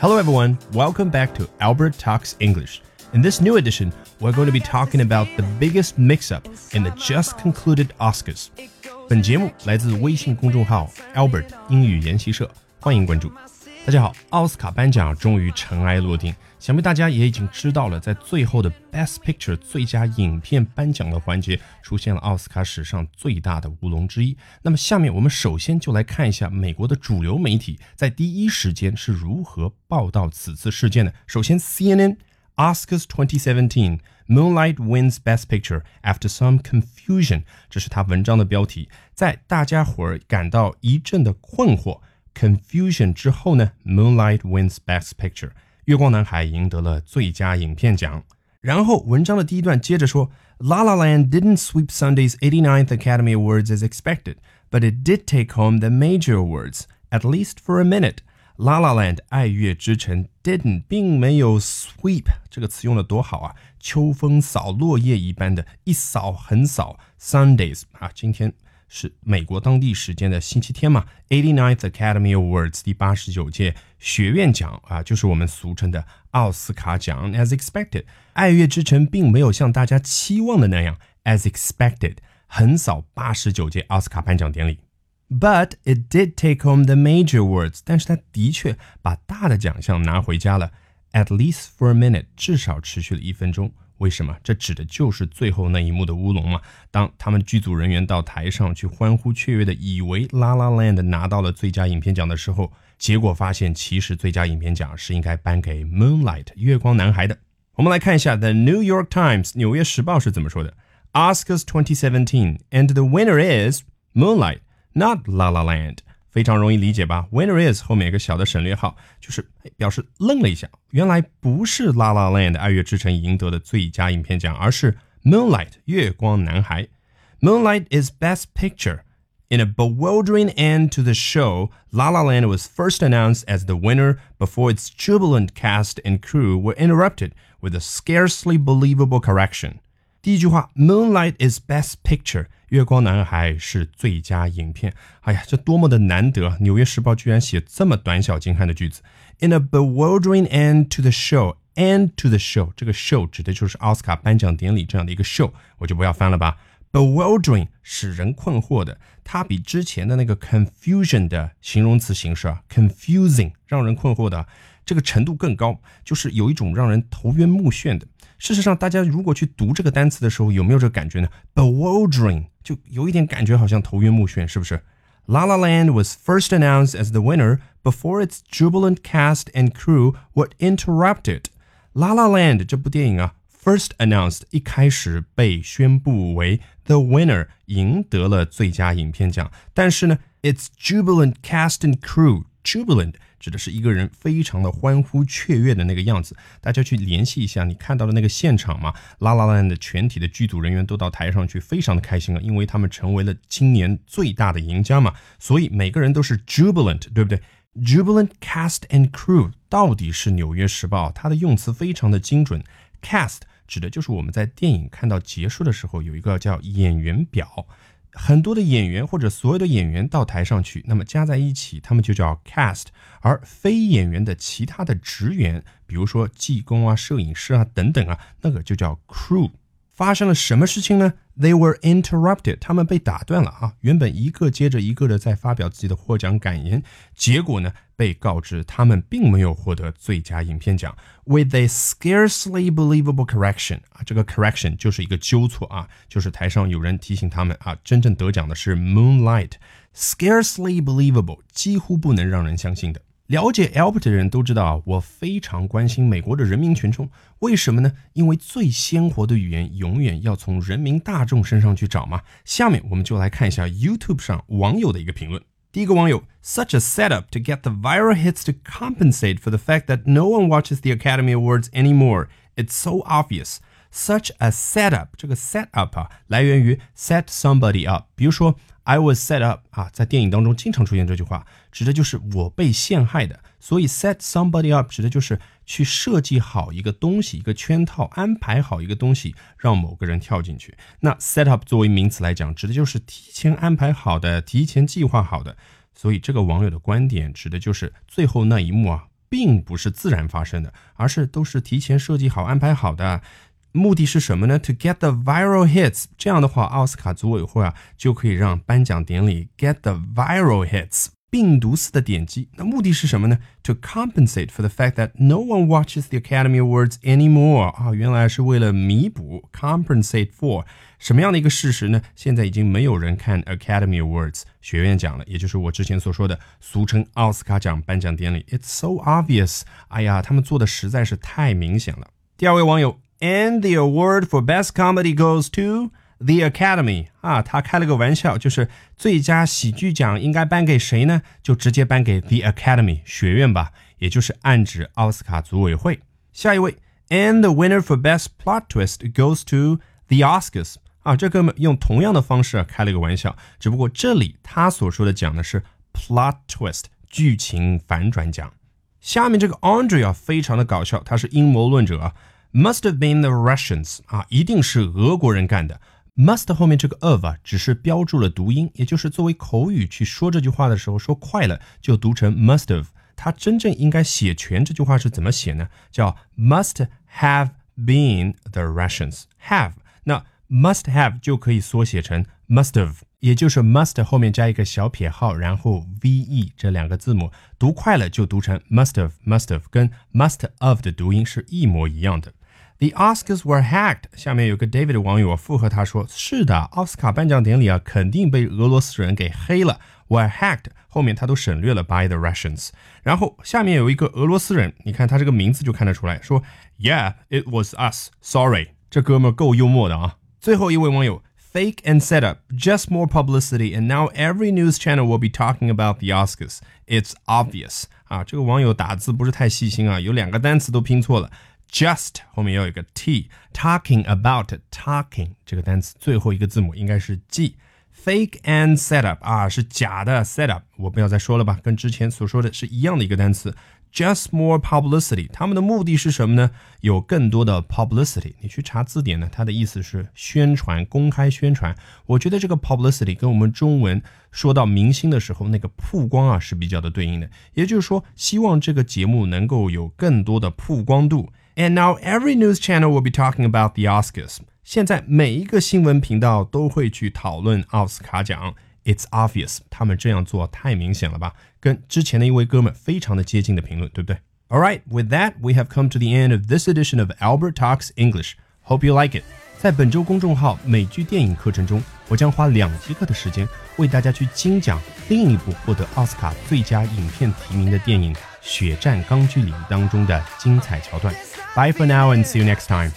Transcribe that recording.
Hello, everyone. Welcome back to Albert Talks English. In this new edition, we're going to be talking about the biggest mix up in the just concluded Oscars. 本节目来自微信公众号 Albert 英语研习社，欢迎关注。 大家好，奥斯卡颁奖终于尘埃落定，想必大家也已经知道了，在最后的 Best Picture 最佳影片颁奖的环节，出现了奥斯卡史上最大的乌龙之一。那么，下面我们首先就来看一下美国的主流媒体在第一时间是如何报道此次事件的。首先，CNN Oscars 2017 Moonlight wins Best Picture after some confusion，这是他文章的标题。在大家伙儿感到一阵的困惑。Confusion 之后呢，Moonlight wins Best Picture，月光男孩赢得了最佳影片奖。然后文章的第一段接着说，La La Land didn't sweep Sunday's 89th Academy Awards as expected, but it did take home the major awards, at least for a minute. La La Land 爱乐之城 didn't 并没有 sweep 这个词用的多好啊，秋风扫落叶一般的一扫横扫 Sundays 啊，今天。 是美国当地时间的星期天嘛？Eighty Ninth Academy Awards 第八十九届学院奖啊，就是我们俗称的奥斯卡奖。As expected，爱乐之城并没有像大家期望的那样，as expected 横扫八十九届奥斯卡颁奖典礼。But it did take home the major awards，但是它的确把大的奖项拿回家了。At least for a minute，至少持续了一分钟。为什么？这指的就是最后那一幕的乌龙嘛。当他们剧组人员到台上去欢呼雀跃的，以为《La La Land》拿到了最佳影片奖的时候，结果发现其实最佳影片奖是应该颁给《Moonlight》月光男孩的。我们来看一下《The New York Times》纽约时报是怎么说的：Oscars 2017 and the winner is Moonlight, not La La Land。非常容易理解吧？Winner is 后面有个小的省略号，就是表示愣了一下。原来不是《La La Land》爱乐之城赢得的最佳影片奖，而是《Moonlight》月光男孩。Moonlight is Best Picture. In a bewildering end to the show, La La Land was first announced as the winner before its jubilant cast and crew were interrupted with a scarcely believable correction. 第一句话，Moonlight is Best Picture， 月光男孩是最佳影片。哎呀，这多么的难得！纽约时报居然写这么短小精悍的句子。In a bewildering end to the show，end to the show，这个 show 指的就是奥斯卡颁奖典礼这样的一个 show，我就不要翻了吧。Bewildering 使人困惑的，它比之前的那个 confusion 的形容词形式啊，confusing 让人困惑的这个程度更高，就是有一种让人头晕目眩的。事实上，大家如果去读这个单词的时候，有没有这个感觉呢？Bewildering 就有一点感觉，好像头晕目眩，是不是？La La Land was first announced as the winner before its jubilant cast and crew were interrupted. La La Land 这部电影啊，first announced 一开始被宣布为 the winner 赢得了最佳影片奖，但是呢，its jubilant cast and crew jubilant 指的是一个人非常的欢呼雀跃的那个样子。大家去联系一下，你看到的那个现场嘛，拉拉烂的全体的剧组人员都到台上去，非常的开心了，因为他们成为了今年最大的赢家嘛。所以每个人都是 jubilant，对不对？jubilant cast and crew 到底是《纽约时报》，它的用词非常的精准。cast 指的就是我们在电影看到结束的时候有一个叫演员表。很多的演员或者所有的演员到台上去，那么加在一起，他们就叫 cast。而非演员的其他的职员，比如说技工啊、摄影师啊等等啊，那个就叫 crew。发生了什么事情呢？They were interrupted，他们被打断了啊！原本一个接着一个的在发表自己的获奖感言，结果呢，被告知他们并没有获得最佳影片奖。With a scarcely believable correction，啊，这个 correction 就是一个纠错啊，就是台上有人提醒他们啊，真正得奖的是 Moonlight。Scarcely believable，几乎不能让人相信的。了解 Albert 的人都知道啊，我非常关心美国的人民群众。为什么呢？因为最鲜活的语言永远要从人民大众身上去找嘛。下面我们就来看一下 YouTube 上网友的一个评论。第一个网友：Such a setup to get the viral hits to compensate for the fact that no one watches the Academy Awards anymore. It's so obvious. Such a setup，这个 set up 啊，来源于 set somebody up。比如说。I was set up 啊，在电影当中经常出现这句话，指的就是我被陷害的。所以 set somebody up 指的就是去设计好一个东西，一个圈套，安排好一个东西，让某个人跳进去。那 set up 作为名词来讲，指的就是提前安排好的，提前计划好的。所以这个网友的观点指的就是最后那一幕啊，并不是自然发生的，而是都是提前设计好、安排好的。目的是什么呢？To get the viral hits。这样的话，奥斯卡组委会啊就可以让颁奖典礼 get the viral hits。病毒似的点击，那目的是什么呢？To compensate for the fact that no one watches the Academy Awards anymore 啊，原来是为了弥补 compensate for 什么样的一个事实呢？现在已经没有人看 Academy Awards 学院奖了，也就是我之前所说的俗称奥斯卡奖颁奖典礼。It's so obvious，哎呀，他们做的实在是太明显了。第二位网友，And the award for best comedy goes to The Academy 啊，他开了个玩笑，就是最佳喜剧奖应该颁给谁呢？就直接颁给 The Academy 学院吧，也就是暗指奥斯卡组委会。下一位，And the winner for best plot twist goes to the Oscars 啊，这哥们用同样的方式开了个玩笑，只不过这里他所说的奖的是 plot twist 剧情反转奖。下面这个 Andrea 非常的搞笑，他是阴谋论者，Must have been the Russians 啊，一定是俄国人干的。must 后面这个 of 啊，只是标注了读音，也就是作为口语去说这句话的时候，说快了就读成 must have。它真正应该写全这句话是怎么写呢？叫 must have been the Russians have。那 must have 就可以缩写成 must have，也就是 must 后面加一个小撇号，然后 ve 这两个字母，读快了就读成 must have must have，跟 must of 的读音是一模一样的。The Oscars were hacked。下面有个 David 的网友附和他说：“是的，奥斯卡颁奖典礼啊，肯定被俄罗斯人给黑了。Were hacked 后面他都省略了 by the Russians。然后下面有一个俄罗斯人，你看他这个名字就看得出来，说 Yeah, it was us. Sorry。这哥们够幽默的啊。最后一位网友 Fake and set up, just more publicity, and now every news channel will be talking about the Oscars. It's obvious 啊，这个网友打字不是太细心啊，有两个单词都拼错了。 Just 后面要有一个 t，talking about talking 这个单词最后一个字母应该是 g。Fake and set up 啊，是假的 set up，我不要再说了吧，跟之前所说的是一样的一个单词。Just more publicity，他们的目的是什么呢？有更多的 publicity。你去查字典呢，它的意思是宣传、公开宣传。我觉得这个 publicity 跟我们中文说到明星的时候那个曝光啊是比较的对应的。也就是说，希望这个节目能够有更多的曝光度。And now every news channel will be talking about the Oscars. 现在每一个新闻频道都会去讨论奥斯卡奖。It's obvious，他们这样做太明显了吧？跟之前的一位哥们非常的接近的评论，对不对？All right, with that, we have come to the end of this edition of Albert Talks English. Hope you like it. 在本周公众号美剧电影课程中，我将花两节课的时间为大家去精讲另一部获得奥斯卡最佳影片提名的电影《血战钢锯岭》当中的精彩桥段。Bye for now and see you next time.